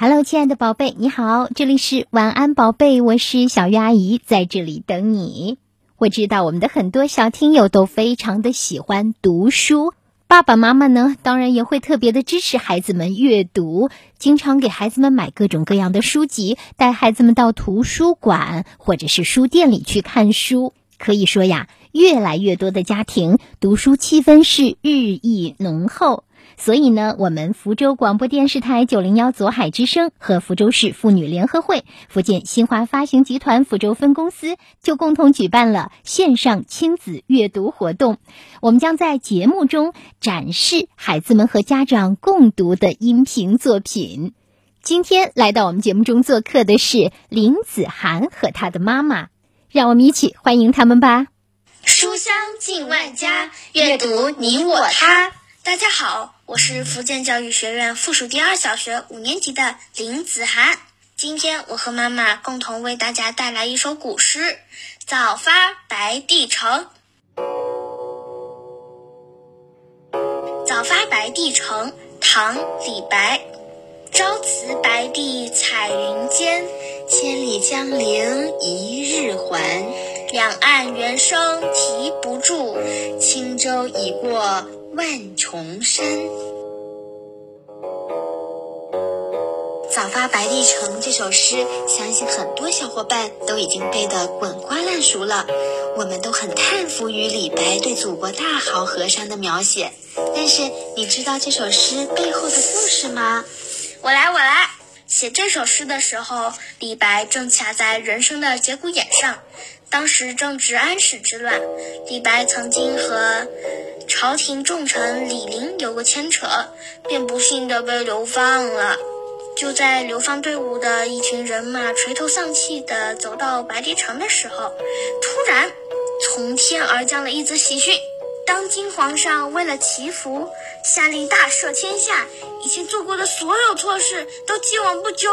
Hello，亲爱的宝贝，你好，这里是晚安宝贝，我是小鱼阿姨，在这里等你。我知道我们的很多小听友都非常的喜欢读书，爸爸妈妈呢，当然也会特别的支持孩子们阅读，经常给孩子们买各种各样的书籍，带孩子们到图书馆或者是书店里去看书。可以说呀，越来越多的家庭读书气氛是日益浓厚。所以呢，我们福州广播电视台九零幺左海之声和福州市妇女联合会、福建新华发行集团福州分公司就共同举办了线上亲子阅读活动。我们将在节目中展示孩子们和家长共读的音频作品。今天来到我们节目中做客的是林子涵和她的妈妈，让我们一起欢迎他们吧。书香进万家，阅读你我他。大家好，我是福建教育学院附属第二小学五年级的林子涵。今天我和妈妈共同为大家带来一首古诗《早发白帝城》。早发白帝城，唐·李白。朝辞白帝彩云间，千里江陵一日还。两岸猿声啼不住，轻舟已过。万重山，《早发白帝城》这首诗，相信很多小伙伴都已经背得滚瓜烂熟了。我们都很叹服于李白对祖国大好河山的描写，但是你知道这首诗背后的故事吗？我来，我来。写这首诗的时候，李白正卡在人生的节骨眼上。当时正值安史之乱，李白曾经和朝廷重臣李陵有个牵扯，便不幸的被流放了。就在流放队伍的一群人马垂头丧气的走到白帝城的时候，突然从天而降了一则喜讯：当今皇上为了祈福，下令大赦天下，以前做过的所有错事都既往不咎。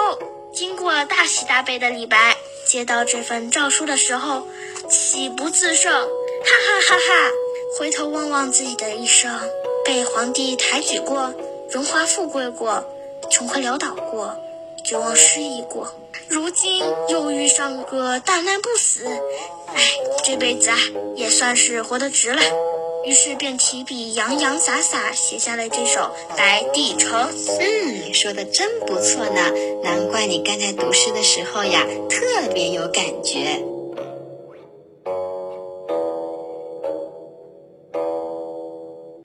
经过了大喜大悲的李白接到这份诏书的时候，喜不自胜，哈哈哈哈！回头望望自己的一生，被皇帝抬举过，荣华富贵过，穷困潦倒过，绝望失意过，如今又遇上个大难不死，哎，这辈子啊，也算是活得值了。于是便提笔洋洋洒洒写下了这首《白帝城》。嗯，说的真不错呢，难怪你刚才读诗的时候呀，特别有感觉。